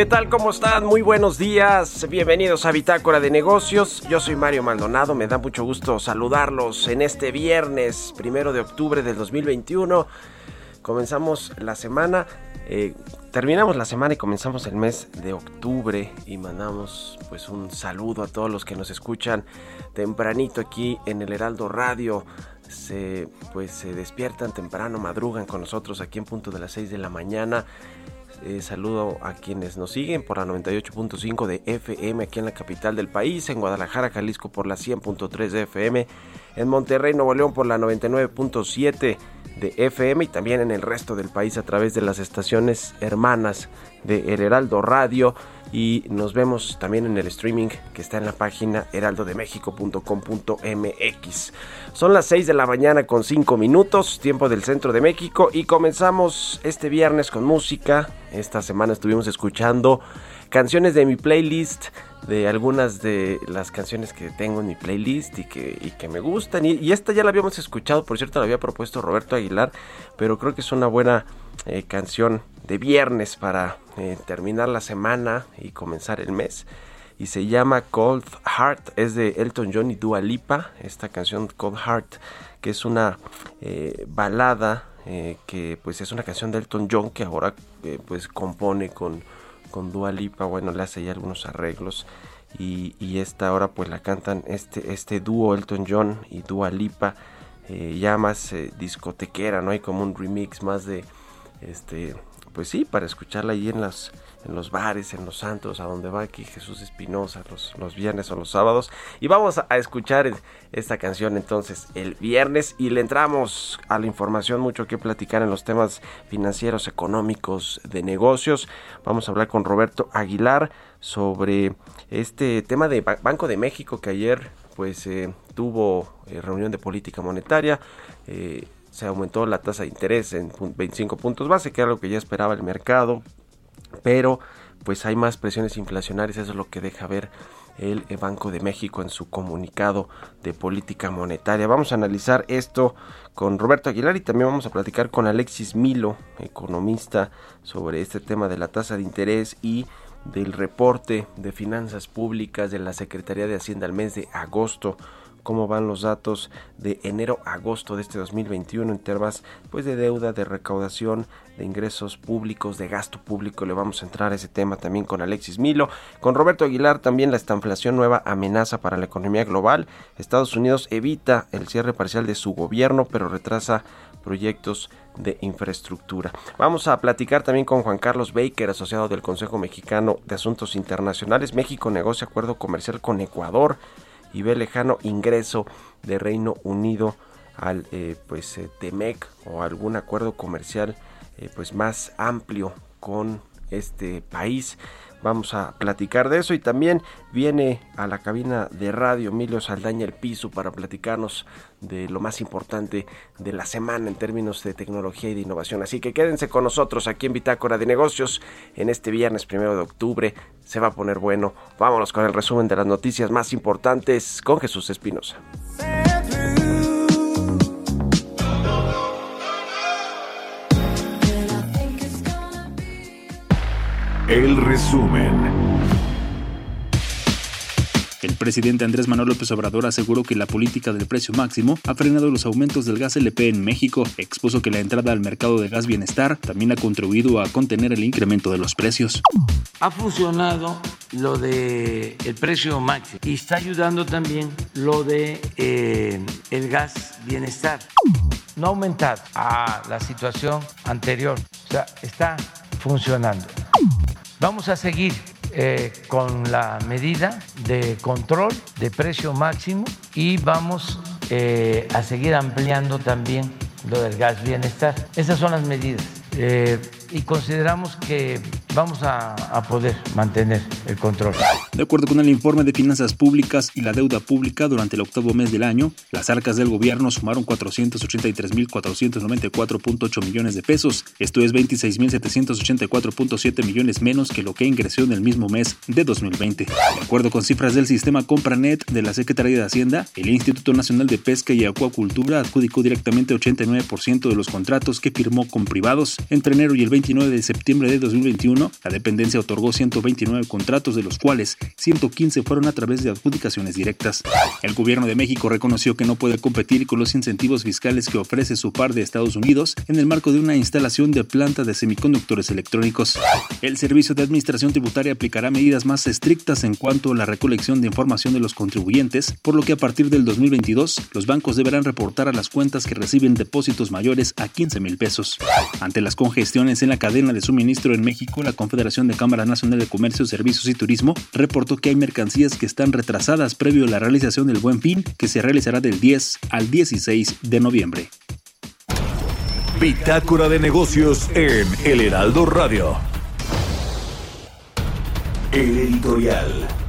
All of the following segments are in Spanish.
¿Qué tal? ¿Cómo están? Muy buenos días. Bienvenidos a Bitácora de Negocios. Yo soy Mario Maldonado. Me da mucho gusto saludarlos en este viernes, primero de octubre del 2021. Comenzamos la semana. Eh, terminamos la semana y comenzamos el mes de octubre y mandamos pues un saludo a todos los que nos escuchan tempranito aquí en el Heraldo Radio se pues se despiertan temprano, madrugan con nosotros aquí en punto de las 6 de la mañana eh, saludo a quienes nos siguen por la 98.5 de FM aquí en la capital del país, en Guadalajara, Jalisco por la 100.3 de FM, en Monterrey, Nuevo León por la 99.7 de FM y también en el resto del país a través de las estaciones hermanas de El Heraldo Radio y nos vemos también en el streaming que está en la página heraldodemexico.com.mx. Son las 6 de la mañana con 5 minutos, tiempo del centro de México y comenzamos este viernes con música. Esta semana estuvimos escuchando canciones de mi playlist, de algunas de las canciones que tengo en mi playlist y que, que me gustan. Y, y, esta ya la habíamos escuchado, por cierto la había propuesto Roberto Aguilar, pero creo que es una buena eh, canción de viernes para eh, terminar la semana y comenzar el mes. Y se llama Cold Heart, es de Elton John y Dua Lipa. Esta canción Cold Heart, que es una eh, balada, que pues es una canción de Elton John que ahora pues compone con, con Dua Lipa. Bueno, le hace ya algunos arreglos. Y, esta ahora pues la cantan este, este dúo Elton John y Dua Lipa. ya más discotequera, ¿no? Hay como un remix más de este, pues sí, para escucharla ahí en las en los bares, en los santos, a donde va aquí Jesús Espinosa los, los viernes o los sábados. Y vamos a, escuchar esta canción entonces el viernes y le entramos a la información, mucho que platicar en los temas financieros, económicos, de negocios. Vamos a hablar con Roberto Aguilar sobre este tema de Banco de México que ayer pues eh, tuvo eh, reunión de política monetaria. Eh, se aumentó la tasa de interés en 25 puntos base, que era lo que ya esperaba el mercado, pero pues hay más presiones inflacionarias, eso es lo que deja ver el Banco de México en su comunicado de política monetaria. Vamos a analizar esto con Roberto Aguilar y también vamos a platicar con Alexis Milo, economista, sobre este tema de la tasa de interés y del reporte de finanzas públicas de la Secretaría de Hacienda al mes de agosto cómo van los datos de enero a agosto de este 2021 en temas pues de deuda, de recaudación, de ingresos públicos, de gasto público. Le vamos a entrar a ese tema también con Alexis Milo, con Roberto Aguilar también la estanflación nueva amenaza para la economía global. Estados Unidos evita el cierre parcial de su gobierno, pero retrasa proyectos de infraestructura. Vamos a platicar también con Juan Carlos Baker, asociado del Consejo Mexicano de Asuntos Internacionales. México negocia acuerdo comercial con Ecuador y ve lejano ingreso de Reino Unido al eh, pues eh, TEMEC o algún acuerdo comercial eh, pues más amplio con este país. Vamos a platicar de eso y también viene a la cabina de radio Emilio Saldaña el piso para platicarnos de lo más importante de la semana en términos de tecnología y de innovación. Así que quédense con nosotros aquí en Bitácora de Negocios en este viernes primero de octubre. Se va a poner bueno. Vámonos con el resumen de las noticias más importantes con Jesús Espinosa. El resumen. El presidente Andrés Manuel López Obrador aseguró que la política del precio máximo ha frenado los aumentos del gas LP en México. Expuso que la entrada al mercado de gas bienestar también ha contribuido a contener el incremento de los precios. Ha funcionado lo de el precio máximo y está ayudando también lo de eh, el gas bienestar. No ha aumentado a la situación anterior, o sea, está funcionando. Vamos a seguir eh, con la medida de control de precio máximo y vamos eh, a seguir ampliando también lo del gas bienestar. Esas son las medidas. Eh, y consideramos que vamos a, a, poder mantener el control. De acuerdo con el informe de finanzas públicas y la deuda pública durante el octavo mes del año, las arcas del gobierno sumaron 483.494.8 millones de pesos, esto es 26.784.7 millones menos que lo que ingresó en el mismo mes de 2020. De acuerdo con cifras del sistema Compranet de la Secretaría de Hacienda, el Instituto Nacional de Pesca y Acuacultura adjudicó directamente 89% de los contratos que firmó con privados entre enero y el 29 de septiembre de 2021, la dependencia otorgó 129 contratos, de los cuales 115 fueron a través de adjudicaciones directas. El gobierno de México reconoció que no puede competir con los incentivos fiscales que ofrece su par de Estados Unidos en el marco de una instalación de planta de semiconductores electrónicos. El Servicio de Administración Tributaria aplicará medidas más estrictas en cuanto a la recolección de información de los contribuyentes, por lo que a partir del 2022 los bancos deberán reportar a las cuentas que reciben depósitos mayores a 15 mil pesos. Ante las congestiones en la cadena de suministro en México, la Confederación de Cámaras Nacional de Comercio, Servicios y Turismo reportó que hay mercancías que están retrasadas previo a la realización del Buen Fin, que se realizará del 10 al 16 de noviembre. Bitácora de negocios en El Heraldo Radio. El editorial.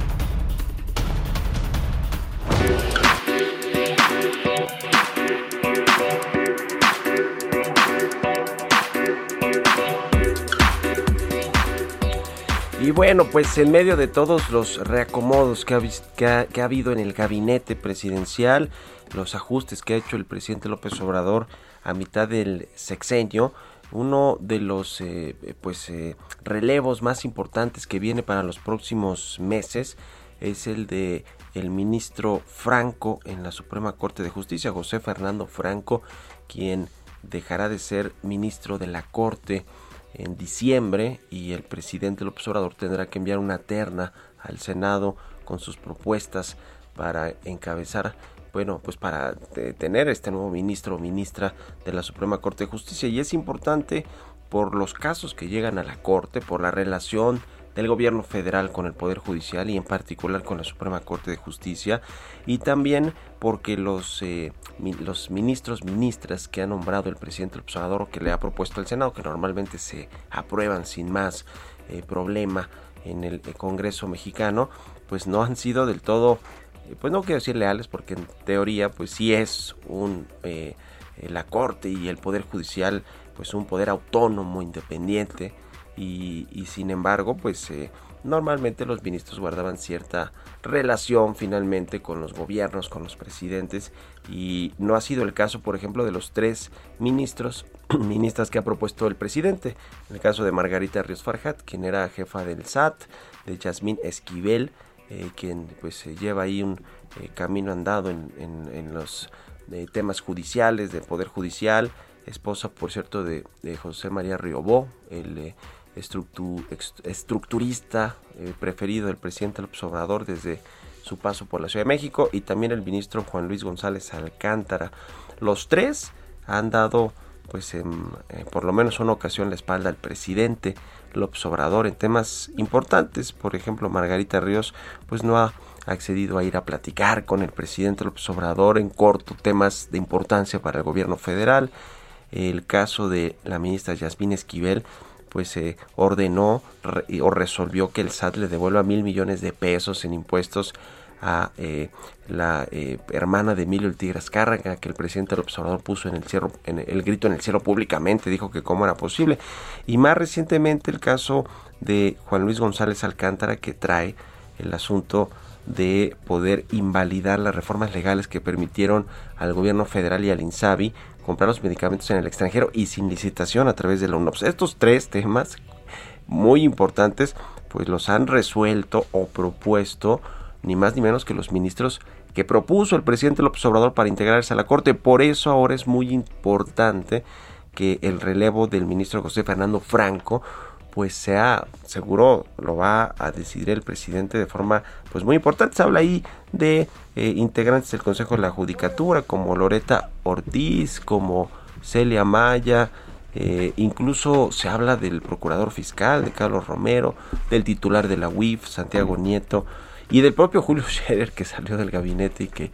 Y bueno, pues en medio de todos los reacomodos que ha, que, que ha, habido en el gabinete presidencial, los ajustes que ha hecho el presidente López Obrador a mitad del sexenio, uno de los eh, pues eh, relevos más importantes que viene para los próximos meses es el de el ministro Franco en la Suprema Corte de Justicia, José Fernando Franco, quien dejará de ser ministro de la Corte en diciembre y el presidente López Obrador tendrá que enviar una terna al Senado con sus propuestas para encabezar, bueno, pues para tener este nuevo ministro o ministra de la Suprema Corte de Justicia. Y es importante por los casos que llegan a la Corte, por la relación del gobierno federal con el Poder Judicial y en particular con la Suprema Corte de Justicia y también porque los, eh, los ministros, ministras que ha nombrado el presidente López Obrador o que le ha propuesto al Senado, que normalmente se aprueban sin más eh, problema en el, el Congreso mexicano, pues no han sido del todo, eh, pues no quiero decir leales porque en teoría pues sí es un... Eh, la Corte y el Poder Judicial pues un poder autónomo, independiente, y, y, sin embargo pues eh, normalmente los ministros guardaban cierta relación finalmente con los gobiernos, con los presidentes y no ha sido el caso, por ejemplo, de los tres ministros, ministras que ha propuesto el presidente. En el caso de Margarita Ríos Farhat, quien era jefa del SAT, de Yasmín Esquivel, eh, quien pues lleva ahí un eh, camino andado en, los eh, temas judiciales, del Poder Judicial, esposa, por cierto, de, José María Riobó, el estructurista preferido del presidente López Obrador desde su paso por la Ciudad de México y también el ministro Juan Luis González Alcántara. Los tres han dado pues en, por lo menos una ocasión la espalda al presidente López Obrador en temas importantes. Por ejemplo, Margarita Ríos pues no ha accedido a ir a platicar con el presidente López Obrador en corto temas de importancia para el gobierno federal. El caso de la ministra Yasmín Esquivel pues se ordenó o resolvió que el SAT le devuelva mil millones de pesos en impuestos a eh, la eh, hermana de Emilio el Tigre Azcárraga, que el presidente López Obrador puso en el, cielo, en el grito en el cielo públicamente, dijo que cómo era posible. Y más recientemente el caso de Juan Luis González Alcántara, que trae el asunto de poder invalidar las reformas legales que permitieron al gobierno federal y al INSABI comprar los medicamentos en el extranjero y sin licitación a través de la UNOPS. Estos tres temas muy importantes pues los han resuelto o propuesto ni más ni menos que los ministros que propuso el presidente López Obrador para integrarse a la Corte. Por eso ahora es muy importante que el relevo del ministro José Fernando Franco pues sea seguro lo va a decidir el presidente de forma pues muy importante. Se habla ahí de eh, integrantes del Consejo de la Judicatura como Loreta Ortiz como Celia Maya eh, incluso se habla del procurador fiscal de Carlos Romero del titular de la UIF Santiago Nieto y del propio Julio Scherer que salió del gabinete y que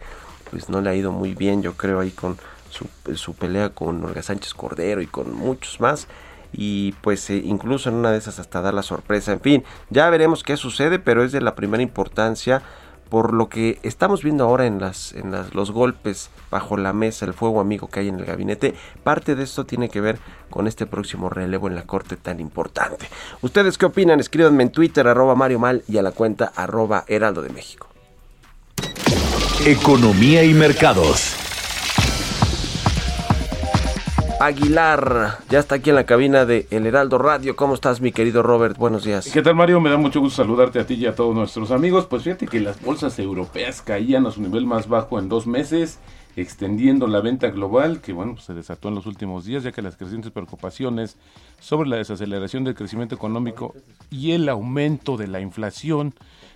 pues no le ha ido muy bien yo creo ahí con su, su pelea con Olga Sánchez Cordero y con muchos más y pues eh, incluso en una de esas hasta dar la sorpresa. En fin, ya veremos qué sucede, pero es de la primera importancia por lo que estamos viendo ahora en, las, en los golpes bajo la mesa, el fuego amigo que hay en el gabinete, parte de esto tiene que ver con este próximo relevo en la corte tan importante. ¿Ustedes qué opinan? Escríbanme en Twitter, arroba Mario Mal y a la cuenta arroba Heraldo de México. Economía y mercados. Aguilar. Ya está aquí en la cabina de El Heraldo Radio. ¿Cómo estás, mi querido Robert? Buenos días. ¿Qué tal, Mario? Me da mucho gusto saludarte a ti y a todos nuestros amigos. Pues fíjate que las bolsas europeas caían a su nivel más bajo en dos meses, extendiendo la venta global, que bueno, pues se desató en los últimos días, ya que las crecientes preocupaciones sobre la desaceleración del crecimiento económico y el aumento de la inflación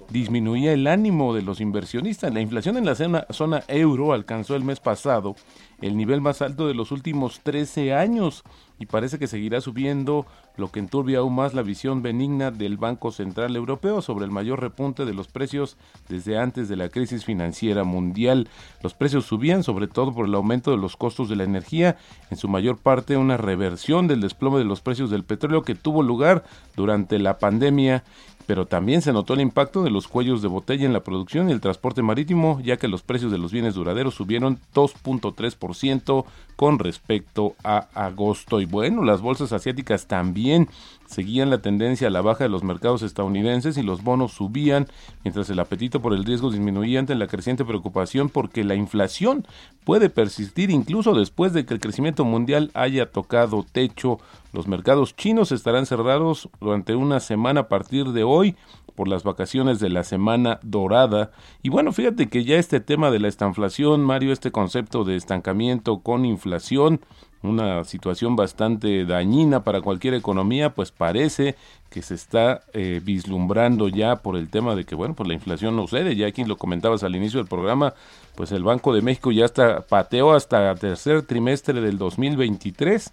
disminuía el ánimo de los inversionistas. La inflación en la zona, euro alcanzó el mes pasado el nivel más alto de los últimos 13 años y parece que seguirá subiendo, lo que enturbia aún más la visión benigna del Banco Central Europeo sobre el mayor repunte de los precios desde antes de la crisis financiera mundial. Los precios subían sobre todo por el aumento de los costos de la energía, en su mayor parte una reversión del desplome de los precios del petróleo que tuvo lugar durante la pandemia pero también se notó el impacto de los cuellos de botella en la producción y el transporte marítimo, ya que los precios de los bienes duraderos subieron 2.3% con respecto a agosto. Y bueno, las bolsas asiáticas también seguían la tendencia a la baja de los mercados estadounidenses y los bonos subían, mientras el apetito por el riesgo disminuía ante la creciente preocupación porque la inflación puede persistir incluso después de que el crecimiento mundial haya tocado techo. Los mercados chinos estarán cerrados durante una semana a partir de hoy por las vacaciones de la semana dorada. Y bueno, fíjate que ya este tema de la estanflación, Mario, este concepto de estancamiento con inflación, una situación bastante dañina para cualquier economía, pues parece que se está eh, vislumbrando ya por el tema de que, bueno, pues la inflación no cede, ya aquí lo comentabas al inicio del programa, pues el Banco de México ya está pateó hasta tercer trimestre del 2023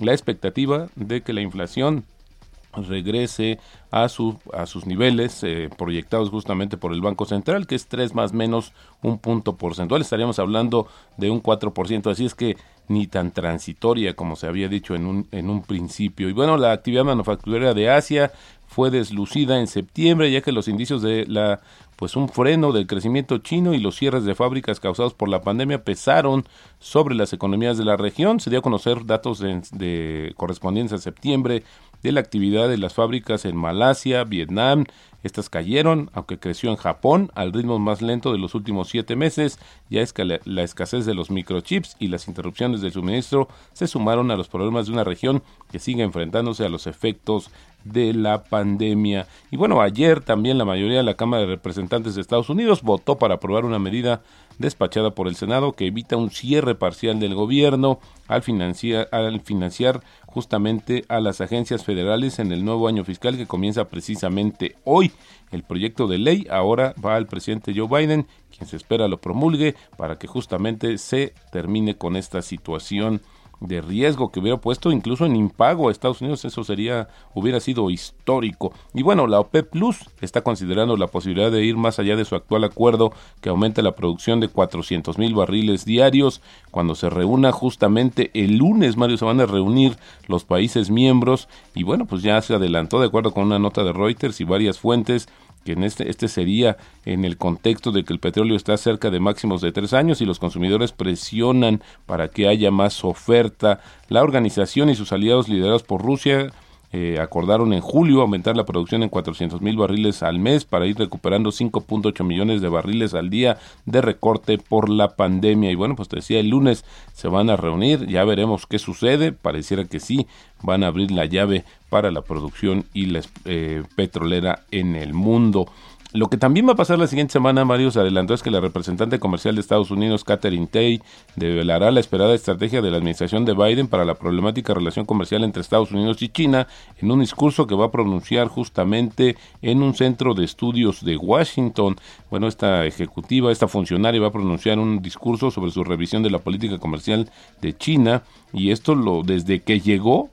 la expectativa de que la inflación regrese a, su, a sus niveles eh, proyectados justamente por el Banco Central, que es 3 más menos un punto porcentual. Estaríamos hablando de un 4%, así es que ni tan transitoria como se había dicho en un, en un principio. Y bueno, la actividad manufacturera de Asia fue deslucida en septiembre, ya que los indicios de la pues un freno del crecimiento chino y los cierres de fábricas causados por la pandemia pesaron sobre las economías de la región. Se dio a conocer datos de, de correspondientes a septiembre de la actividad de las fábricas en Malasia, Vietnam, Estas cayeron, aunque creció en Japón al ritmo más lento de los últimos siete meses, ya es que la, escasez de los microchips y las interrupciones del suministro se sumaron a los problemas de una región que sigue enfrentándose a los efectos de la pandemia. Y bueno, ayer también la mayoría de la Cámara de Representantes de Estados Unidos votó para aprobar una medida despachada por el Senado que evita un cierre parcial del gobierno al financiar, al financiar justamente a las agencias federales en el nuevo año fiscal que comienza precisamente hoy. El proyecto de ley ahora va al presidente Joe Biden, quien se espera lo promulgue para que justamente se termine con esta situación de riesgo que hubiera puesto incluso en impago a Estados Unidos, eso sería hubiera sido histórico. Y bueno, la OPEP Plus está considerando la posibilidad de ir más allá de su actual acuerdo que aumente la producción de 400 mil barriles diarios. Cuando se reúna justamente el lunes, Mario, se van a reunir los países miembros y bueno, pues ya se adelantó de acuerdo con una nota de Reuters y varias fuentes que en este, este sería en el contexto de que el petróleo está cerca de máximos de tres años y los consumidores presionan para que haya más oferta. La organización y sus aliados liderados por Rusia eh, acordaron en julio aumentar la producción en 400 mil barriles al mes para ir recuperando 5.8 millones de barriles al día de recorte por la pandemia. Y bueno, pues te decía, el lunes se van a reunir, ya veremos qué sucede. Pareciera que sí, van a abrir la llave para la producción y la eh, petrolera en el mundo. Lo que también va a pasar la siguiente semana, Mario, se adelantó es que la representante comercial de Estados Unidos, Catherine Tay, develará la esperada estrategia de la administración de Biden para la problemática relación comercial entre Estados Unidos y China en un discurso que va a pronunciar justamente en un centro de estudios de Washington. Bueno, esta ejecutiva, esta funcionaria va a pronunciar un discurso sobre su revisión de la política comercial de China y esto lo desde que llegó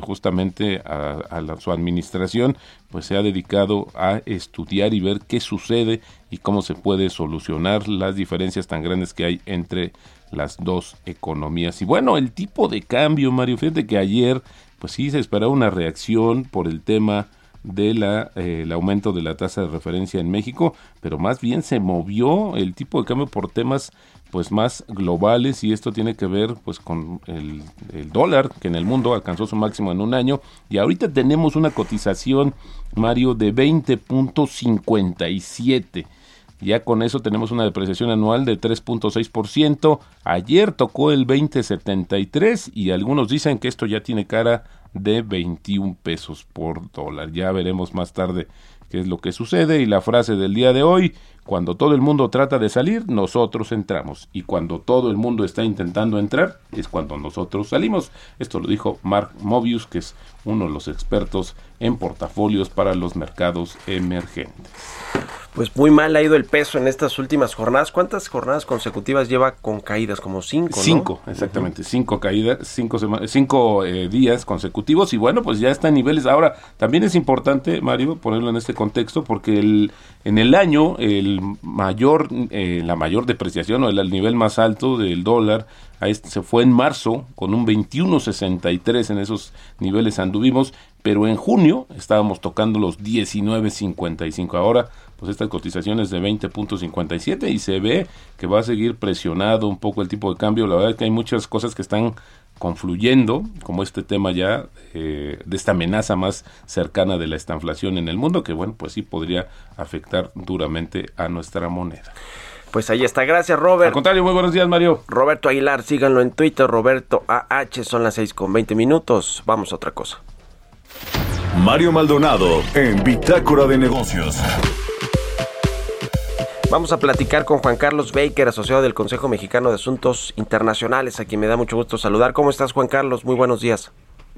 justamente a, su administración, pues se ha dedicado a estudiar y ver qué sucede y cómo se puede solucionar las diferencias tan grandes que hay entre las dos economías. Y bueno, el tipo de cambio, Mario, fíjate que ayer, pues sí se esperaba una reacción por el tema de la, eh, el aumento de la tasa de referencia en México, pero más bien se movió el tipo de cambio por temas pues más globales y esto tiene que ver pues con el, dólar que en el mundo alcanzó su máximo en un año y ahorita tenemos una cotización Mario de 20.57 ya con eso tenemos una depreciación anual de 3.6%. Ayer tocó el 20.73 y algunos dicen que esto ya tiene cara de 21 pesos por dólar. Ya veremos más tarde qué es lo que sucede y la frase del día de hoy, cuando todo el mundo trata de salir, nosotros entramos. Y cuando todo el mundo está intentando entrar, es cuando nosotros salimos. Esto lo dijo Mark Mobius, que es uno de los expertos en portafolios para los mercados emergentes pues muy mal ha ido el peso en estas últimas jornadas. ¿Cuántas jornadas consecutivas lleva con caídas? Como cinco, ¿no? Cinco, exactamente. Cinco caídas, cinco, cinco eh, días consecutivos. Y bueno, pues ya está en niveles. Ahora, también es importante, Mario, ponerlo en este contexto, porque el, en el año el mayor, eh, la mayor depreciación o el, nivel más alto del dólar se fue en marzo con un 21.63 en esos niveles anduvimos, pero en junio estábamos tocando los 19.55. Ahora pues estas cotizaciones de 20.57 y se ve que va a seguir presionado un poco el tipo de cambio. La verdad es que hay muchas cosas que están confluyendo, como este tema ya eh, de esta amenaza más cercana de la estanflación en el mundo, que bueno, pues sí podría afectar duramente a nuestra moneda. Pues ahí está, gracias Robert. Al contrario, muy buenos días Mario. Roberto Aguilar, síganlo en Twitter, Roberto AH, son las 6 con 20 minutos. Vamos a otra cosa. Mario Maldonado en Bitácora de Negocios. Vamos a platicar con Juan Carlos Baker, asociado del Consejo Mexicano de Asuntos Internacionales, a quien me da mucho gusto saludar. ¿Cómo estás, Juan Carlos? Muy buenos días.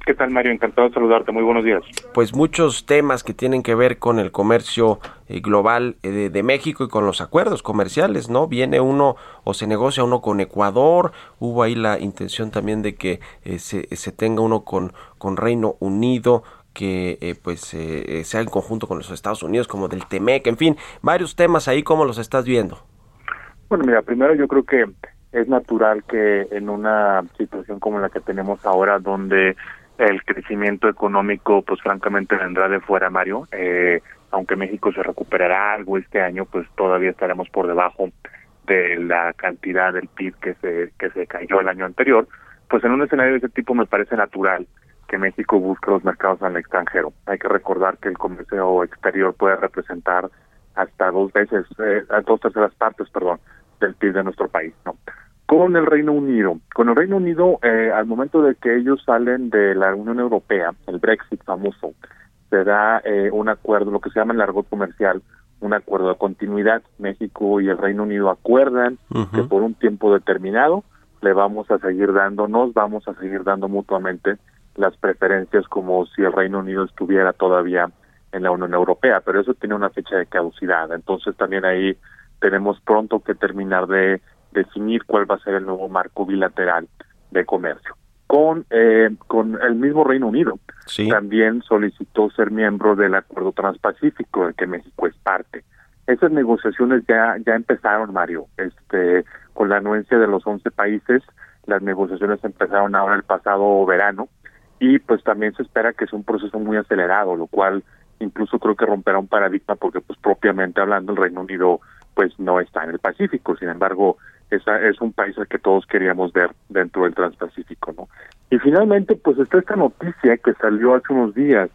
¿Qué tal, Mario? Encantado de saludarte. Muy buenos días. Pues muchos temas que tienen que ver con el comercio eh, global eh, de, México y con los acuerdos comerciales, ¿no? Viene uno o se negocia uno con Ecuador, hubo ahí la intención también de que eh, se, se, tenga uno con, con Reino Unido, que eh, pues eh, eh, sea en conjunto con los Estados Unidos, como del TEMEC, en fin, varios temas ahí, ¿cómo los estás viendo? Bueno, mira, primero yo creo que es natural que en una situación como la que tenemos ahora, donde el crecimiento económico, pues francamente vendrá de fuera, Mario, eh, aunque México se recuperará algo este año, pues todavía estaremos por debajo de la cantidad del PIB que se que se cayó el año anterior, pues en un escenario de ese tipo me parece natural que México busque los mercados en el extranjero. Hay que recordar que el comercio exterior puede representar hasta dos veces, eh, dos terceras partes, perdón, del PIB de nuestro país, ¿no? Con el Reino Unido, con el Reino Unido, eh, al momento de que ellos salen de la Unión Europea, el Brexit famoso, se da eh, un acuerdo, lo que se llama el largo comercial, un acuerdo de continuidad. México y el Reino Unido acuerdan que por un tiempo determinado le vamos a seguir dando, nos vamos a seguir dando mutuamente las preferencias como si el Reino Unido estuviera todavía en la Unión Europea, pero eso tiene una fecha de caducidad. Entonces también ahí tenemos pronto que terminar de definir cuál va a ser el nuevo marco bilateral de comercio. Con, eh, con el mismo Reino Unido, también solicitó ser miembro del Acuerdo Transpacífico, del que México es parte. Esas negociaciones ya, ya empezaron, Mario, este, con la anuencia de los 11 países. Las negociaciones empezaron ahora el pasado verano y pues también se espera que sea un proceso muy acelerado, lo cual incluso creo que romperá un paradigma porque pues propiamente hablando el Reino Unido pues no está en el Pacífico, sin embargo esa es un país al que todos queríamos ver dentro del Transpacífico, ¿no? Y finalmente pues está esta noticia que salió hace unos días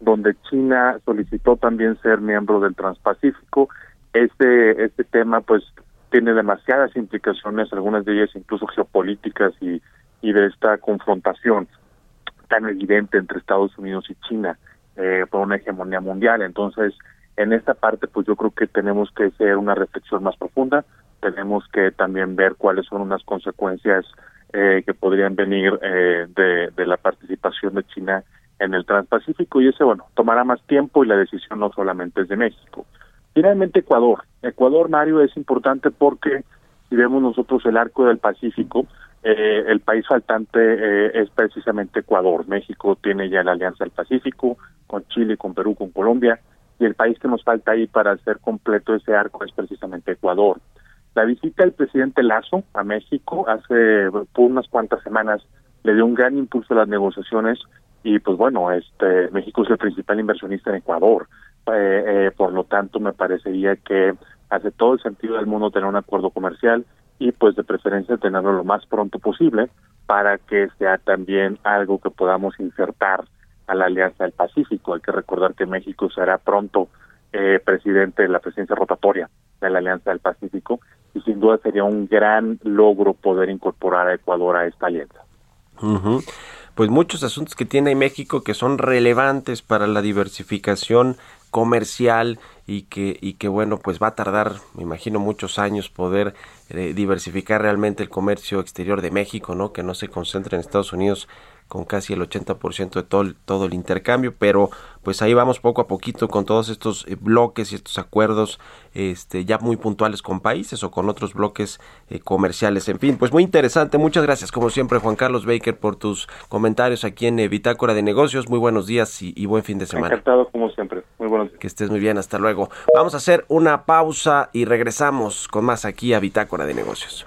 donde China solicitó también ser miembro del Transpacífico. Este este tema pues tiene demasiadas implicaciones, algunas de ellas incluso geopolíticas y y de esta confrontación tan evidente entre Estados Unidos y China eh, por una hegemonía mundial. Entonces, en esta parte, pues yo creo que tenemos que hacer una reflexión más profunda, tenemos que también ver cuáles son unas consecuencias eh, que podrían venir eh, de, de la participación de China en el Transpacífico y ese, bueno, tomará más tiempo y la decisión no solamente es de México. Finalmente, Ecuador. Ecuador, Mario, es importante porque si vemos nosotros el arco del Pacífico, eh, el país faltante eh, es precisamente Ecuador. México tiene ya la Alianza del Pacífico con Chile, con Perú, con Colombia, y el país que nos falta ahí para hacer completo ese arco es precisamente Ecuador. La visita del presidente Lazo a México hace por unas cuantas semanas le dio un gran impulso a las negociaciones y pues bueno, este México es el principal inversionista en Ecuador. Eh, eh, por lo tanto, me parecería que hace todo el sentido del mundo tener un acuerdo comercial y pues de preferencia tenerlo lo más pronto posible para que sea también algo que podamos insertar a la Alianza del Pacífico. Hay que recordar que México será pronto eh, presidente de la presidencia rotatoria de la Alianza del Pacífico y sin duda sería un gran logro poder incorporar a Ecuador a esta alianza. Pues muchos asuntos que tiene México que son relevantes para la diversificación comercial y que, y que bueno, pues va a tardar, me imagino, muchos años poder eh, diversificar realmente el comercio exterior de México, ¿no? Que no se concentre en Estados Unidos con casi el 80% de todo, todo el intercambio, pero pues ahí vamos poco a poquito con todos estos eh, bloques y estos acuerdos este, ya muy puntuales con países o con otros bloques eh, comerciales. En fin, pues muy interesante. Muchas gracias como siempre Juan Carlos Baker por tus comentarios aquí en eh, Bitácora de Negocios. Muy buenos días y, buen fin de semana. Encantado como siempre. Muy buenos días. Que estés muy bien. Hasta luego. Vamos a hacer una pausa y regresamos con más aquí a Bitácora de Negocios.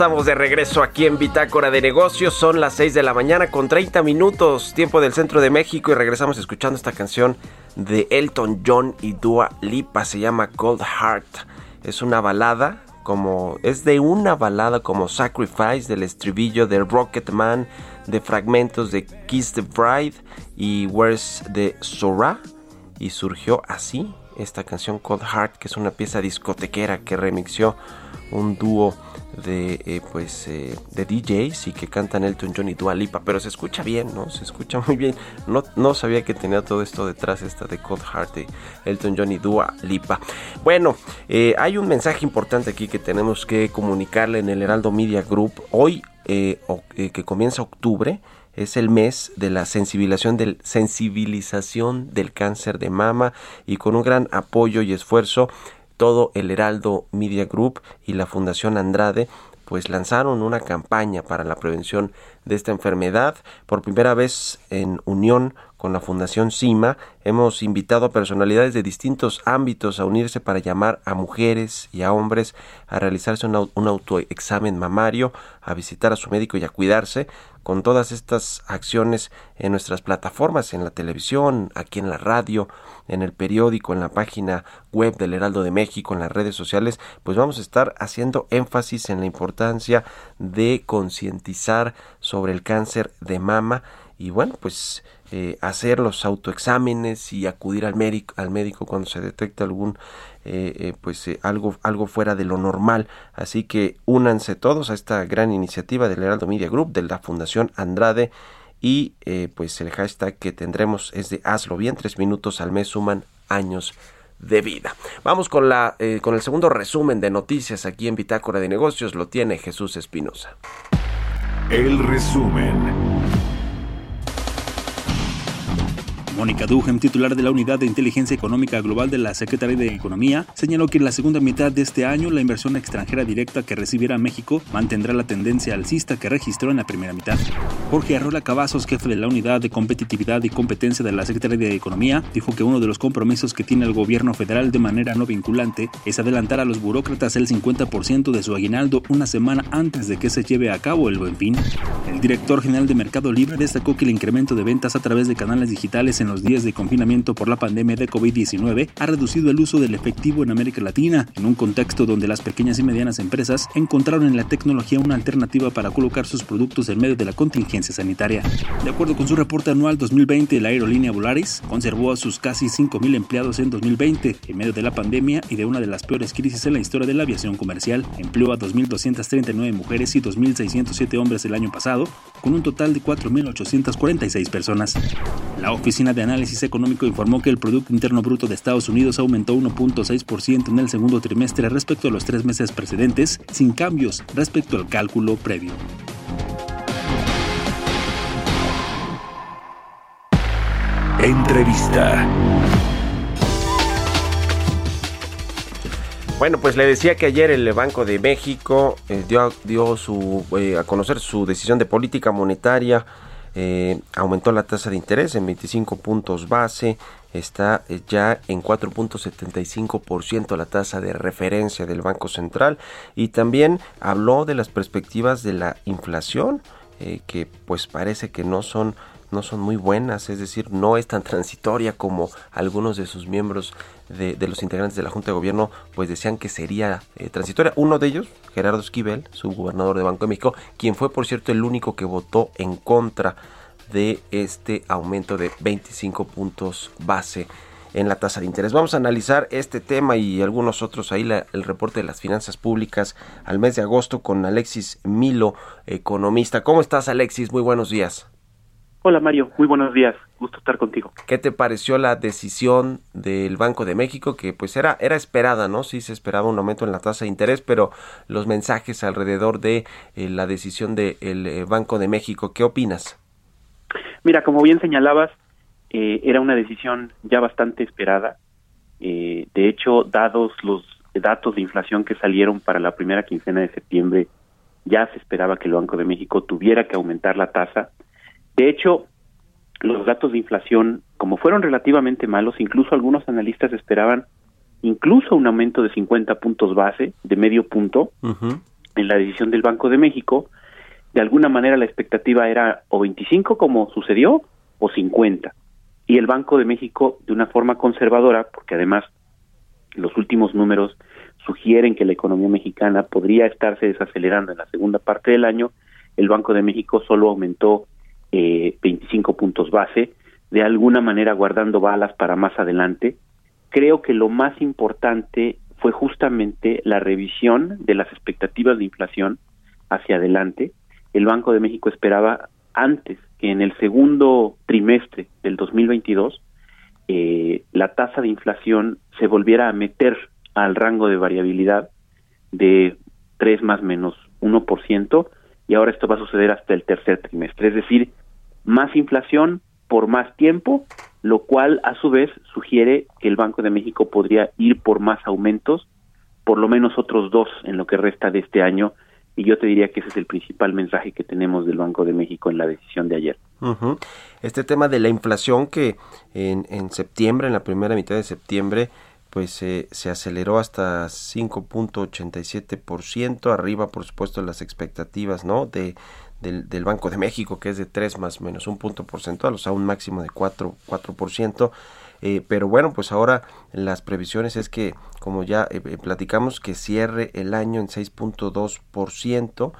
Estamos de regreso aquí en Bitácora de Negocios. Son las 6 de la mañana con 30 minutos, tiempo del centro de México, y regresamos escuchando esta canción de Elton John y Dua Lipa. Se llama Cold Heart. Es una balada como. Es de una balada como Sacrifice del estribillo de Rocket Man, de fragmentos de Kiss the Bride y Where's the Sora. Y surgió así esta canción Cold Heart, que es una pieza discotequera que remixió un dúo de eh, pues eh, de DJs y que cantan Elton John y Dua Lipa, pero se escucha bien, ¿no? Se escucha muy bien. No, no sabía que tenía todo esto detrás, esta de Cold Heart de Elton John y Dua Lipa. Bueno, eh, hay un mensaje importante aquí que tenemos que comunicarle en el Heraldo Media Group. Hoy, que comienza octubre, es el mes de la sensibilización del, sensibilización del cáncer de mama y con un gran apoyo y esfuerzo todo el Heraldo Media Group y la Fundación Andrade pues lanzaron una campaña para la prevención de esta enfermedad. Por primera vez en unión con la Fundación CIMA hemos invitado a personalidades de distintos ámbitos a unirse para llamar a mujeres y a hombres a realizarse un, un autoexamen mamario, a visitar a su médico y a cuidarse con todas estas acciones en nuestras plataformas, en la televisión, aquí en la radio, en el periódico, en la página web del Heraldo de México, en las redes sociales, pues vamos a estar haciendo énfasis en la importancia de concientizar sobre el cáncer de mama y bueno, pues eh, hacer los autoexámenes y acudir al médico, al médico cuando se detecte algún eh, eh, pues algo algo fuera de lo normal así que únanse todos a esta gran iniciativa del Heraldo Media Group de la Fundación Andrade y pues el hashtag que tendremos es de hazlo bien tres minutos al mes suman años de vida. Vamos con la con el segundo resumen de noticias aquí en Bitácora de Negocios lo tiene Jesús Espinosa. El resumen. Mónica Duhem, titular de la Unidad de Inteligencia Económica Global de la Secretaría de Economía, señaló que en la segunda mitad de este año la inversión extranjera directa que recibirá México mantendrá la tendencia alcista que registró en la primera mitad. Jorge Arrola Cavazos, jefe de la Unidad de Competitividad y Competencia de la Secretaría de Economía, dijo que uno de los compromisos que tiene el gobierno federal de manera no vinculante es adelantar a los burócratas el 50% de su aguinaldo una semana antes de que se lleve a cabo el buen fin. El director general de Mercado Libre destacó que el incremento de ventas a través de canales digitales en los días de confinamiento por la pandemia de COVID-19 ha reducido el uso del efectivo en América Latina, en un contexto donde las pequeñas y medianas empresas encontraron en la tecnología una alternativa para colocar sus productos en medio de la contingencia sanitaria. De acuerdo con su reporte anual 2020, la aerolínea Volaris conservó a sus casi 5.000 empleados en 2020, en medio de la pandemia y de una de las peores crisis en la historia de la aviación comercial. Empleó a 2.239 mujeres y 2.607 hombres el año pasado, con un total de 4.846 personas. La oficina de Análisis Económico informó que el Producto Interno Bruto de Estados Unidos aumentó 1.6% en el segundo trimestre respecto a los tres meses precedentes, sin cambios respecto al cálculo previo. Entrevista. Bueno, pues le decía que ayer el Banco de México eh, dio, dio su, eh, a conocer su decisión de política monetaria eh, aumentó la tasa de interés en 25 puntos base, está eh, ya en 4.75% la tasa de referencia del Banco Central. Y también habló de las perspectivas de la inflación eh, que pues parece que no son no son muy buenas, es decir, no es tan transitoria como algunos de sus miembros de, los integrantes de la Junta de Gobierno pues decían que sería transitoria. Uno de ellos, Gerardo Esquivel, su gobernador de Banco de México, quien fue por cierto el único que votó en contra de este aumento de 25 puntos base en la tasa de interés. Vamos a analizar este tema y algunos otros ahí, el reporte de las finanzas públicas al mes de agosto con Alexis Milo, economista. ¿Cómo estás Alexis? Muy buenos días. Hola Mario, muy buenos días, gusto estar contigo. ¿Qué te pareció la decisión del Banco de México que pues era era esperada, ¿no? Sí se esperaba un aumento en la tasa de interés, pero los mensajes alrededor de eh, la decisión del eh, Banco de México, ¿qué opinas? Mira, como bien señalabas, eh, era una decisión ya bastante esperada. Eh, de hecho, dados los datos de inflación que salieron para la primera quincena de septiembre, ya se esperaba que el Banco de México tuviera que aumentar la tasa. De hecho, los datos de inflación, como fueron relativamente malos, incluso algunos analistas esperaban incluso un aumento de 50 puntos base, de medio punto, en la decisión del Banco de México, de alguna manera la expectativa era o 25 como sucedió o 50. Y el Banco de México de una forma conservadora, porque además los últimos números sugieren que la economía mexicana podría estarse desacelerando en la segunda parte del año, el Banco de México solo aumentó eh, 25 puntos base, de alguna manera guardando balas para más adelante, creo que lo más importante fue justamente la revisión de las expectativas de inflación hacia adelante. El Banco de México esperaba antes que en el segundo trimestre del 2022 eh, la tasa de inflación se volviera a meter al rango de variabilidad de 3 más menos 1%, y ahora esto va a suceder hasta el tercer trimestre, es decir, más inflación por más tiempo, lo cual a su vez sugiere que el Banco de México podría ir por más aumentos, por lo menos otros dos en lo que resta de este año, y yo te diría que ese es el principal mensaje que tenemos del Banco de México en la decisión de ayer. Este tema de la inflación que en, en septiembre, en la primera mitad de septiembre, pues se aceleró hasta 5.87%, arriba por supuesto las expectativas, ¿no? De, del, Banco de México, que es de 3 más menos un punto porcentual, o sea, un máximo de 4, 4%. Eh, pero bueno, pues ahora las previsiones es que, como ya eh, eh, platicamos, que cierre el año en 6.2%.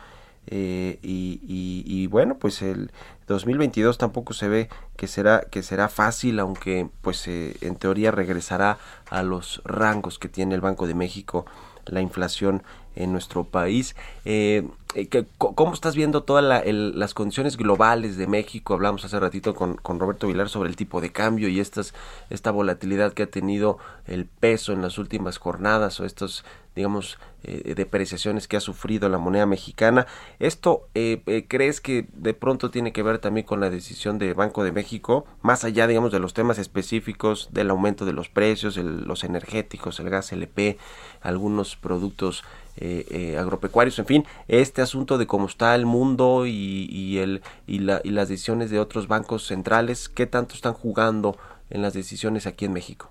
Eh, y, y, y, bueno pues el 2022 tampoco se ve que será que será fácil aunque pues eh, en teoría regresará a los rangos que tiene el Banco de México la inflación en nuestro país. Eh, eh ¿Cómo estás viendo todas las condiciones globales de México? Hablamos hace ratito con, con, Roberto Vilar sobre el tipo de cambio y estas, esta volatilidad que ha tenido el peso en las últimas jornadas o estos, digamos, eh, depreciaciones que ha sufrido la moneda mexicana. ¿Esto eh, eh, crees que de pronto tiene que ver también con la decisión de Banco de México, más allá, digamos, de los temas específicos del aumento de los precios, los energéticos, el gas LP, algunos productos eh, eh, agropecuarios, en fin, este asunto de cómo está el mundo y, el, y las decisiones de otros bancos centrales, ¿qué tanto están jugando en las decisiones aquí en México?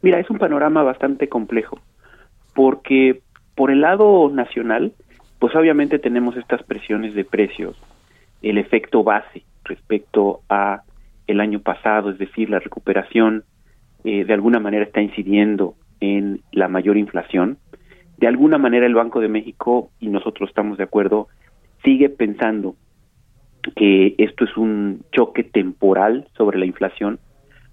Mira, es un panorama bastante complejo, porque por el lado nacional, pues obviamente tenemos estas presiones de precios, el efecto base respecto a el año pasado, es decir, la recuperación eh, de alguna manera está incidiendo en la mayor inflación, de alguna manera el Banco de México, y nosotros estamos de acuerdo, sigue pensando que esto es un choque temporal sobre la inflación,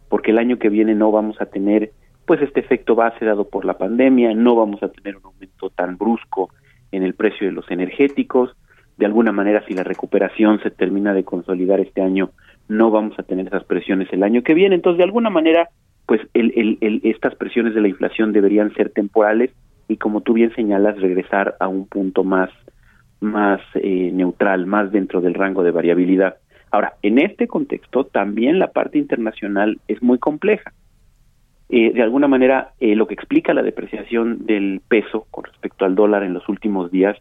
porque el año que viene no vamos a tener pues este efecto base dado por la pandemia, no vamos a tener un aumento tan brusco en el precio de los energéticos, de alguna manera si la recuperación se termina de consolidar este año, no vamos a tener esas presiones el año que viene, entonces de alguna manera pues el, el, el, estas presiones de la inflación deberían ser temporales y como tú bien señalas, regresar a un punto más, más eh, neutral, más dentro del rango de variabilidad. Ahora, en este contexto, también la parte internacional es muy compleja. Eh, de alguna manera, eh, lo que explica la depreciación del peso con respecto al dólar en los últimos días,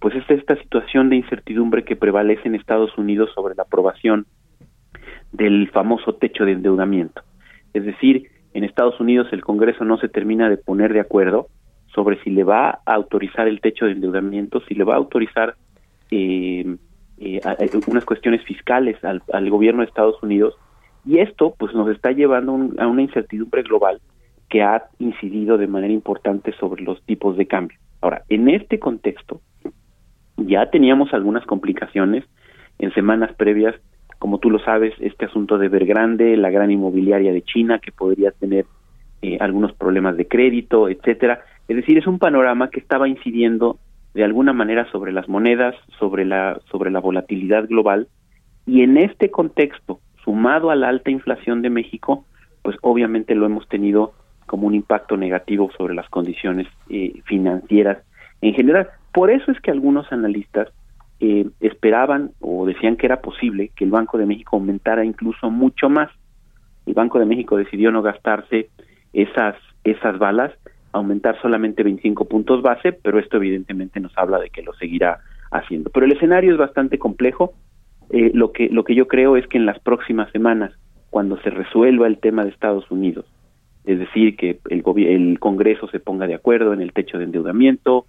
pues es esta situación de incertidumbre que prevalece en Estados Unidos sobre la aprobación del famoso techo de endeudamiento. Es decir, en Estados Unidos el Congreso no se termina de poner de acuerdo sobre si le va a autorizar el techo de endeudamiento, si le va a autorizar eh, eh, unas cuestiones fiscales al, gobierno de Estados Unidos y esto pues nos está llevando a una incertidumbre global que ha incidido de manera importante sobre los tipos de cambio. Ahora, en este contexto ya teníamos algunas complicaciones en semanas previas, como tú lo sabes, este asunto de Vergrande, la gran inmobiliaria de China que podría tener eh, algunos problemas de crédito, etcétera. Es decir, es un panorama que estaba incidiendo de alguna manera sobre las monedas, sobre la, sobre la volatilidad global, y en este contexto, sumado a la alta inflación de México, pues obviamente lo hemos tenido como un impacto negativo sobre las condiciones eh, financieras en general. Por eso es que algunos analistas eh, esperaban o decían que era posible que el Banco de México aumentara incluso mucho más. El Banco de México decidió no gastarse esas, esas balas aumentar solamente 25 puntos base, pero esto evidentemente nos habla de que lo seguirá haciendo. Pero el escenario es bastante complejo. Eh, lo que lo que yo creo es que en las próximas semanas, cuando se resuelva el tema de Estados Unidos, es decir, que el, el Congreso se ponga de acuerdo en el techo de endeudamiento,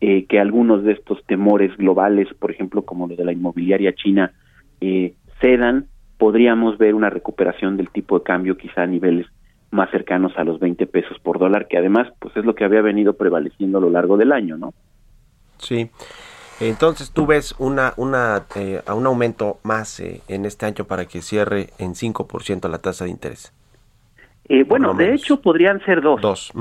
eh, que algunos de estos temores globales, por ejemplo, como lo de la inmobiliaria china, eh, cedan, podríamos ver una recuperación del tipo de cambio quizá a niveles más cercanos a los 20 pesos por dólar, que además pues es lo que había venido prevaleciendo a lo largo del año, ¿no? Sí. Entonces tú ves una, una, eh, a un aumento más eh, en este año para que cierre en 5% la tasa de interés. Eh, bueno, de hecho podrían ser dos. Dos.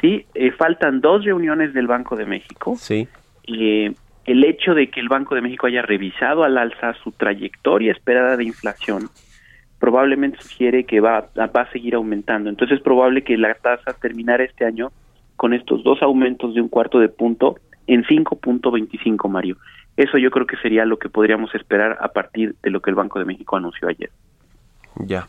Sí, eh, faltan dos reuniones del Banco de México. Sí. Eh, el hecho de que el Banco de México haya revisado al alza su trayectoria esperada de inflación probablemente sugiere que va, va a seguir aumentando. Entonces es probable que la tasa terminara este año con estos dos aumentos de un cuarto de punto en 5.25, Mario. Eso yo creo que sería lo que podríamos esperar a partir de lo que el Banco de México anunció ayer. Ya,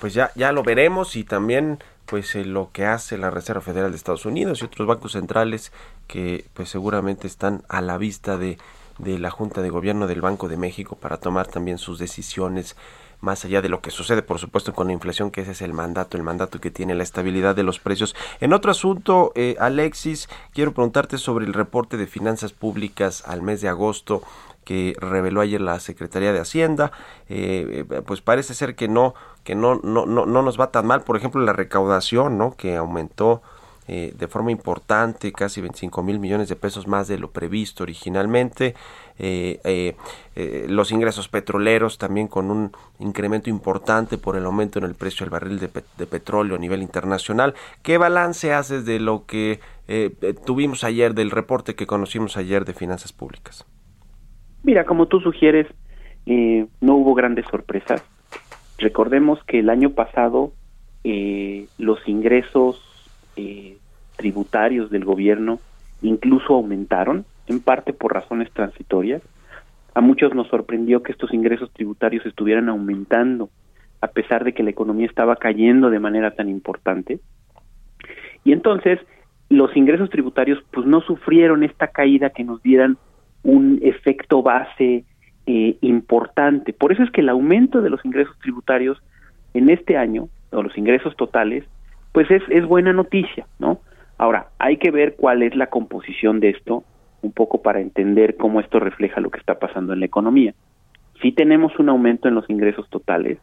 pues ya, ya lo veremos y también pues eh, lo que hace la Reserva Federal de Estados Unidos y otros bancos centrales que pues seguramente están a la vista de, de la Junta de Gobierno del Banco de México para tomar también sus decisiones más allá de lo que sucede, por supuesto, con la inflación, que ese es el mandato, el mandato que tiene la estabilidad de los precios. En otro asunto, eh, Alexis, quiero preguntarte sobre el reporte de finanzas públicas al mes de agosto que reveló ayer la Secretaría de Hacienda, eh, eh, pues parece ser que no, que no, no, no, no nos va tan mal, por ejemplo, la recaudación, ¿no? Que aumentó eh, de forma importante, casi 25 mil millones de pesos más de lo previsto originalmente. Eh, eh, los ingresos petroleros también con un incremento importante por el aumento en el precio del barril de, petróleo a nivel internacional. ¿Qué balance haces de lo que tuvimos ayer, del reporte que conocimos ayer de finanzas públicas? Mira, como tú sugieres, no hubo grandes sorpresas. Recordemos que el año pasado los ingresos eh, tributarios del gobierno incluso aumentaron, en parte por razones transitorias. A muchos nos sorprendió que estos ingresos tributarios estuvieran aumentando, a pesar de que la economía estaba cayendo de manera tan importante. Y entonces, los ingresos tributarios pues no sufrieron esta caída que nos dieran un efecto base eh, importante. Por eso es que el aumento de los ingresos tributarios en este año, o los ingresos totales, pues es, es buena noticia, ¿no? Ahora, hay que ver cuál es la composición de esto, un poco para entender cómo esto refleja lo que está pasando en la economía. Sí tenemos un aumento en los ingresos totales,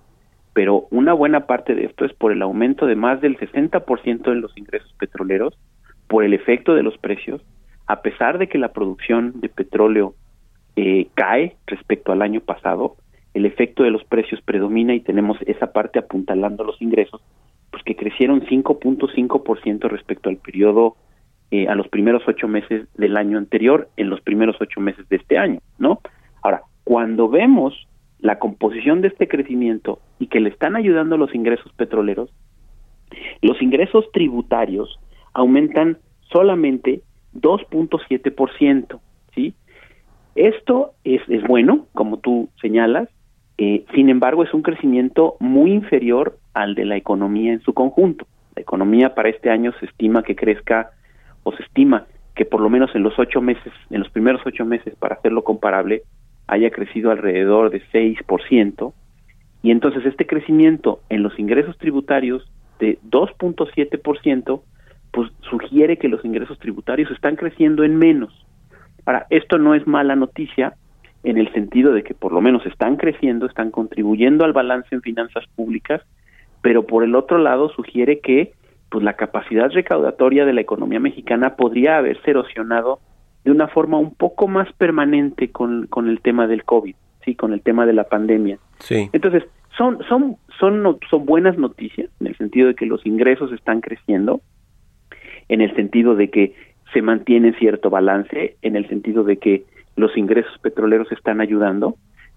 pero una buena parte de esto es por el aumento de más del 60% en los ingresos petroleros, por el efecto de los precios, a pesar de que la producción de petróleo eh, cae respecto al año pasado, el efecto de los precios predomina y tenemos esa parte apuntalando los ingresos pues que crecieron 5.5% respecto al periodo, eh, a los primeros ocho meses del año anterior, en los primeros ocho meses de este año, ¿no? Ahora, cuando vemos la composición de este crecimiento y que le están ayudando los ingresos petroleros, los ingresos tributarios aumentan solamente 2.7%, ¿sí? Esto es, es bueno, como tú señalas, eh, sin embargo, es un crecimiento muy inferior al de la economía en su conjunto. La economía para este año se estima que crezca, o se estima que por lo menos en los ocho meses, en los primeros ocho meses, para hacerlo comparable, haya crecido alrededor de 6%. Y entonces este crecimiento en los ingresos tributarios de 2.7%, pues sugiere que los ingresos tributarios están creciendo en menos. Ahora, esto no es mala noticia en el sentido de que por lo menos están creciendo, están contribuyendo al balance en finanzas públicas, pero por el otro lado sugiere que pues la capacidad recaudatoria de la economía mexicana podría haberse erosionado de una forma un poco más permanente con, con el tema del COVID, sí, con el tema de la pandemia. Sí. Entonces, son son son son buenas noticias en el sentido de que los ingresos están creciendo, en el sentido de que se mantiene cierto balance, en el sentido de que los ingresos petroleros están ayudando,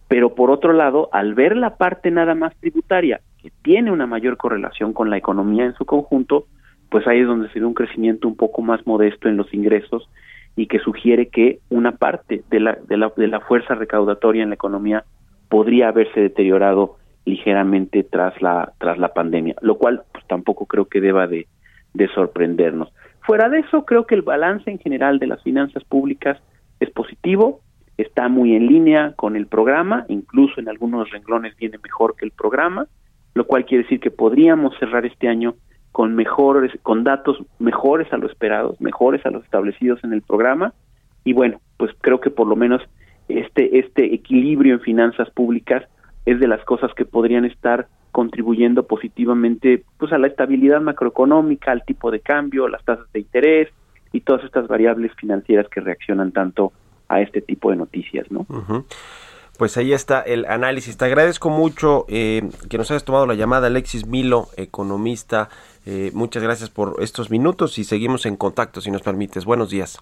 pero por otro lado, al ver la parte nada más tributaria, tiene una mayor correlación con la economía en su conjunto, pues ahí es donde se ve un crecimiento un poco más modesto en los ingresos y que sugiere que una parte de la, de la, de la fuerza recaudatoria en la economía podría haberse deteriorado ligeramente tras la, tras la pandemia, lo cual pues, tampoco creo que deba de, de sorprendernos. Fuera de eso, creo que el balance en general de las finanzas públicas es positivo, está muy en línea con el programa, incluso en algunos renglones viene mejor que el programa, lo cual quiere decir que podríamos cerrar este año con mejores, con datos mejores a lo esperados, mejores a los establecidos en el programa, y bueno, pues creo que por lo menos este, este equilibrio en finanzas públicas es de las cosas que podrían estar contribuyendo positivamente pues a la estabilidad macroeconómica, al tipo de cambio, las tasas de interés, y todas estas variables financieras que reaccionan tanto a este tipo de noticias, ¿no? Pues ahí está el análisis. Te agradezco mucho eh, que nos hayas tomado la llamada, Alexis Milo, economista. Eh, muchas gracias por estos minutos y seguimos en contacto, si nos permites. Buenos días.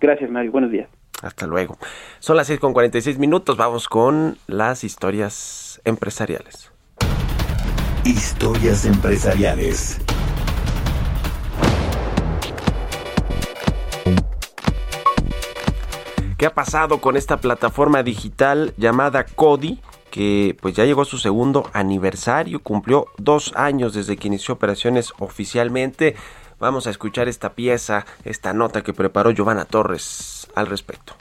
Gracias, Mario. Buenos días. Hasta luego. Son las 6 con 46 minutos. Vamos con las historias empresariales. Historias empresariales. ¿Qué ha pasado con esta plataforma digital llamada Cody? que pues ya llegó a su segundo aniversario, cumplió dos años desde que inició operaciones oficialmente. Vamos a escuchar esta pieza, esta nota que preparó Giovanna Torres al respecto.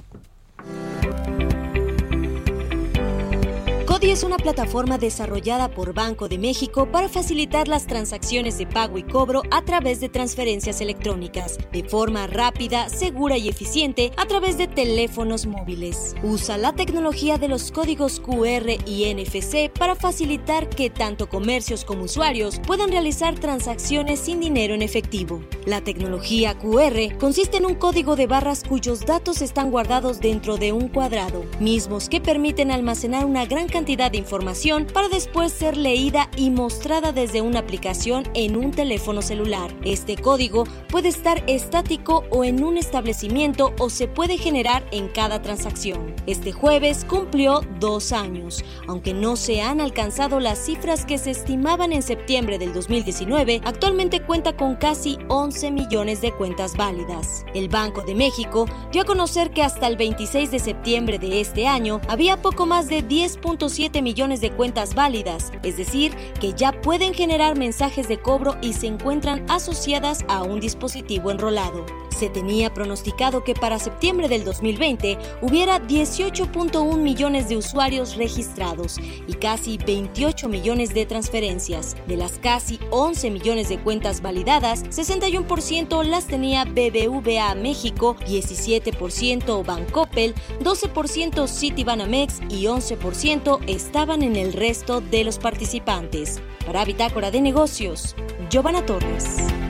Es una plataforma desarrollada por Banco de México para facilitar las transacciones de pago y cobro a través de transferencias electrónicas, de forma rápida, segura y eficiente a través de teléfonos móviles. Usa la tecnología de los códigos QR y NFC para facilitar que tanto comercios como usuarios puedan realizar transacciones sin dinero en efectivo. La tecnología QR consiste en un código de barras cuyos datos están guardados dentro de un cuadrado, mismos que permiten almacenar una gran cantidad de información para después ser leída y mostrada desde una aplicación en un teléfono celular. Este código puede estar estático o en un establecimiento o se puede generar en cada transacción. Este jueves cumplió dos años. Aunque no se han alcanzado las cifras que se estimaban en septiembre del 2019, actualmente cuenta con casi 11 millones de cuentas válidas. El Banco de México dio a conocer que hasta el 26 de septiembre de este año había poco más de 10.5 7 millones de cuentas válidas, es decir, que ya pueden generar mensajes de cobro y se encuentran asociadas a un dispositivo enrolado. Se tenía pronosticado que para septiembre del 2020 hubiera 18.1 millones de usuarios registrados y casi 28 millones de transferencias. De las casi 11 millones de cuentas validadas, 61% las tenía BBVA México, 17% Bancoppel, 12% Citibanamex y 11% estaban en el resto de los participantes. Para Bitácora de Negocios, Giovanna Torres.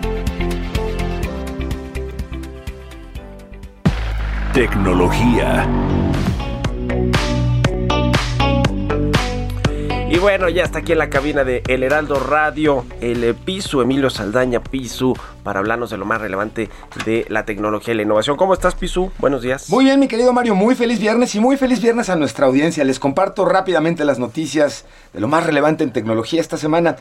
Tecnología. Y bueno, ya está aquí en la cabina de El Heraldo Radio, el Piso, Emilio Saldaña Pisu, para hablarnos de lo más relevante de la tecnología y la innovación. ¿Cómo estás, Pisu? Buenos días. Muy bien, mi querido Mario, muy feliz viernes y muy feliz viernes a nuestra audiencia. Les comparto rápidamente las noticias de lo más relevante en tecnología esta semana.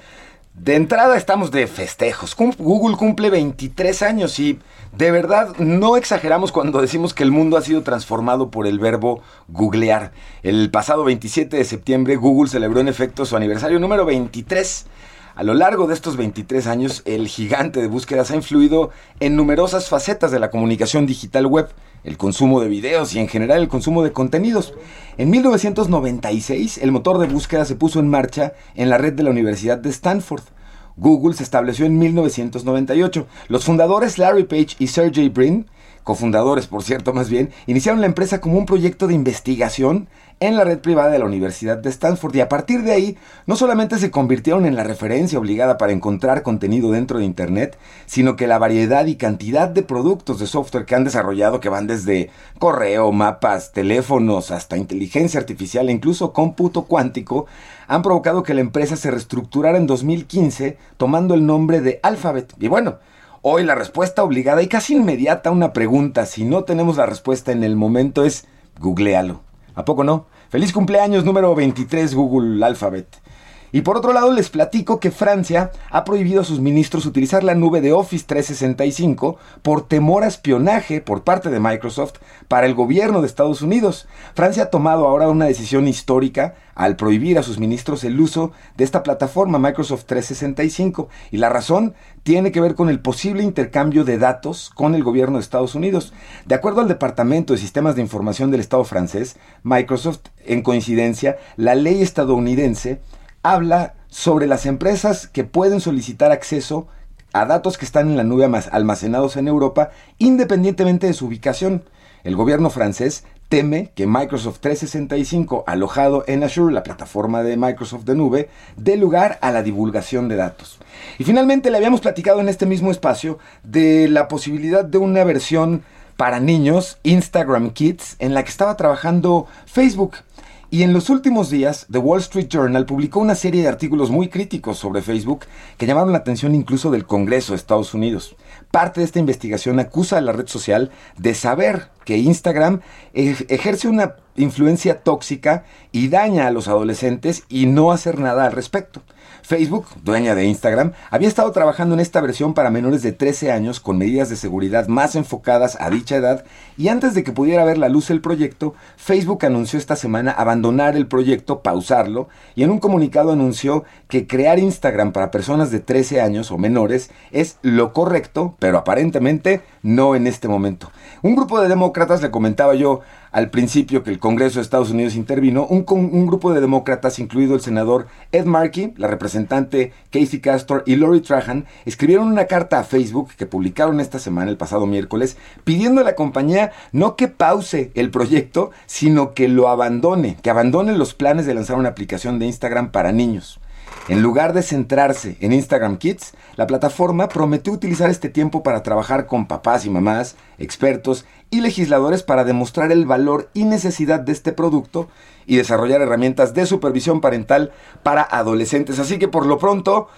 De entrada estamos de festejos. Google cumple 23 años y de verdad no exageramos cuando decimos que el mundo ha sido transformado por el verbo googlear. El pasado 27 de septiembre Google celebró en efecto su aniversario número 23. A lo largo de estos 23 años, el gigante de búsquedas ha influido en numerosas facetas de la comunicación digital web, el consumo de videos y en general el consumo de contenidos. En 1996, el motor de búsqueda se puso en marcha en la red de la Universidad de Stanford. Google se estableció en 1998. Los fundadores Larry Page y Sergey Brin, cofundadores por cierto más bien, iniciaron la empresa como un proyecto de investigación en la red privada de la Universidad de Stanford y a partir de ahí no solamente se convirtieron en la referencia obligada para encontrar contenido dentro de Internet, sino que la variedad y cantidad de productos de software que han desarrollado que van desde correo, mapas, teléfonos, hasta inteligencia artificial e incluso cómputo cuántico, han provocado que la empresa se reestructurara en 2015 tomando el nombre de Alphabet. Y bueno, hoy la respuesta obligada y casi inmediata a una pregunta, si no tenemos la respuesta en el momento, es googlealo. ¿A poco no? Feliz cumpleaños número 23 Google Alphabet. Y por otro lado les platico que Francia ha prohibido a sus ministros utilizar la nube de Office 365 por temor a espionaje por parte de Microsoft para el gobierno de Estados Unidos. Francia ha tomado ahora una decisión histórica al prohibir a sus ministros el uso de esta plataforma Microsoft 365 y la razón tiene que ver con el posible intercambio de datos con el gobierno de Estados Unidos. De acuerdo al Departamento de Sistemas de Información del Estado francés, Microsoft, en coincidencia, la ley estadounidense habla sobre las empresas que pueden solicitar acceso a datos que están en la nube almacenados en Europa independientemente de su ubicación. El gobierno francés teme que Microsoft 365, alojado en Azure, la plataforma de Microsoft de nube, dé lugar a la divulgación de datos. Y finalmente le habíamos platicado en este mismo espacio de la posibilidad de una versión para niños, Instagram Kids, en la que estaba trabajando Facebook. Y en los últimos días, The Wall Street Journal publicó una serie de artículos muy críticos sobre Facebook que llamaron la atención incluso del Congreso de Estados Unidos. Parte de esta investigación acusa a la red social de saber que Instagram ejerce una influencia tóxica y daña a los adolescentes y no hacer nada al respecto. Facebook, dueña de Instagram, había estado trabajando en esta versión para menores de 13 años con medidas de seguridad más enfocadas a dicha edad y antes de que pudiera ver la luz el proyecto, Facebook anunció esta semana abandonar el proyecto, pausarlo y en un comunicado anunció que crear Instagram para personas de 13 años o menores es lo correcto, pero aparentemente no en este momento. Un grupo de demócratas, le comentaba yo al principio que el Congreso de Estados Unidos intervino, un, un grupo de demócratas, incluido el senador Ed Markey, la representante Casey Castor y Lori Trahan, escribieron una carta a Facebook que publicaron esta semana, el pasado miércoles, pidiendo a la compañía no que pause el proyecto, sino que lo abandone, que abandone los planes de lanzar una aplicación de Instagram para niños. En lugar de centrarse en Instagram Kids, la plataforma prometió utilizar este tiempo para trabajar con papás y mamás, expertos y legisladores para demostrar el valor y necesidad de este producto y desarrollar herramientas de supervisión parental para adolescentes. Así que por lo pronto,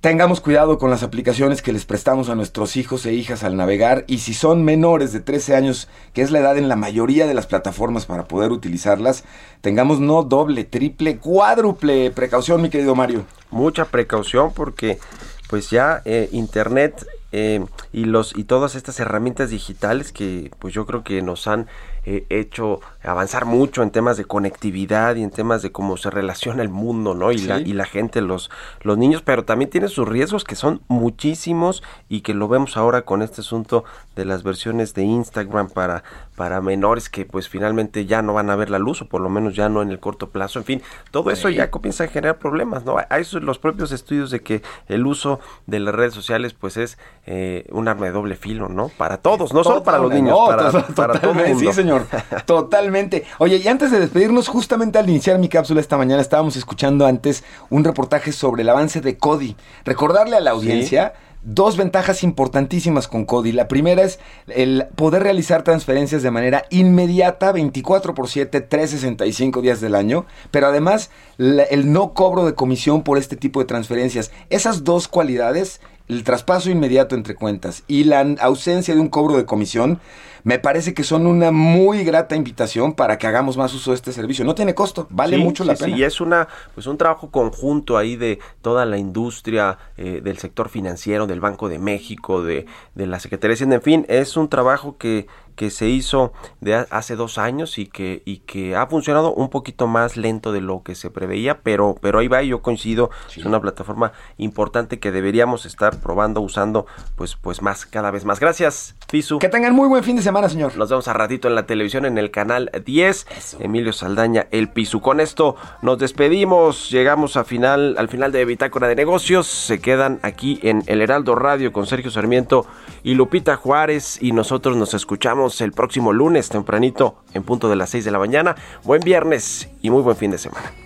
Tengamos cuidado con las aplicaciones que les prestamos a nuestros hijos e hijas al navegar y si son menores de 13 años, que es la edad en la mayoría de las plataformas para poder utilizarlas, tengamos no doble, triple, cuádruple precaución, mi querido Mario. Mucha precaución porque pues ya eh, Internet eh, y los y todas estas herramientas digitales que pues yo creo que nos han eh, hecho avanzar mucho en temas de conectividad y en temas de cómo se relaciona el mundo, ¿no? Y, la, y la gente, los, los niños, pero también tiene sus riesgos que son muchísimos y que lo vemos ahora con este asunto de las versiones de Instagram para, para menores que pues finalmente ya no van a ver la luz o por lo menos ya no en el corto plazo. En fin, todo eso ya comienza a generar problemas, ¿no? Hay los propios estudios de que el uso de las redes sociales pues es eh, un arma de doble filo, ¿no? Para todos, no solo para los niños, para, para todo el mundo. Sí, señor. Totalmente. Oye, y antes de despedirnos, justamente al iniciar mi cápsula esta mañana, estábamos escuchando antes un reportaje sobre el avance de Cody. Recordarle a la audiencia. dos ventajas importantísimas con Cody. La primera es el poder realizar transferencias de manera inmediata, 24 por 7, 365 días del año, pero además el no cobro de comisión por este tipo de transferencias. Esas dos cualidades, el traspaso inmediato entre cuentas y la ausencia de un cobro de comisión, me parece que son una muy grata invitación para que hagamos más uso de este servicio. No tiene costo, vale mucho la pena. Sí, y es una, pues un trabajo conjunto ahí de toda la industria eh, del sector financiero, del Banco de México, de, de la Secretaría de Hacienda, en fin, es un trabajo que que se hizo de hace dos años y que, y que ha funcionado un poquito más lento de lo que se preveía, pero, pero ahí va y yo coincido, es una plataforma importante que deberíamos estar probando, usando pues, pues más, cada vez más. Gracias, Pisu. Que tengan muy buen fin de semana, señor. Nos vemos a ratito en la televisión en el canal 10. Emilio Saldaña, el Pisu. Con esto nos despedimos, llegamos a final, al final de Bitácora de Negocios, se quedan aquí en El Heraldo Radio con Sergio Sarmiento y Lupita Juárez y nosotros nos escuchamos el próximo lunes tempranito en punto de las 6 de la mañana. Buen viernes y muy buen fin de semana.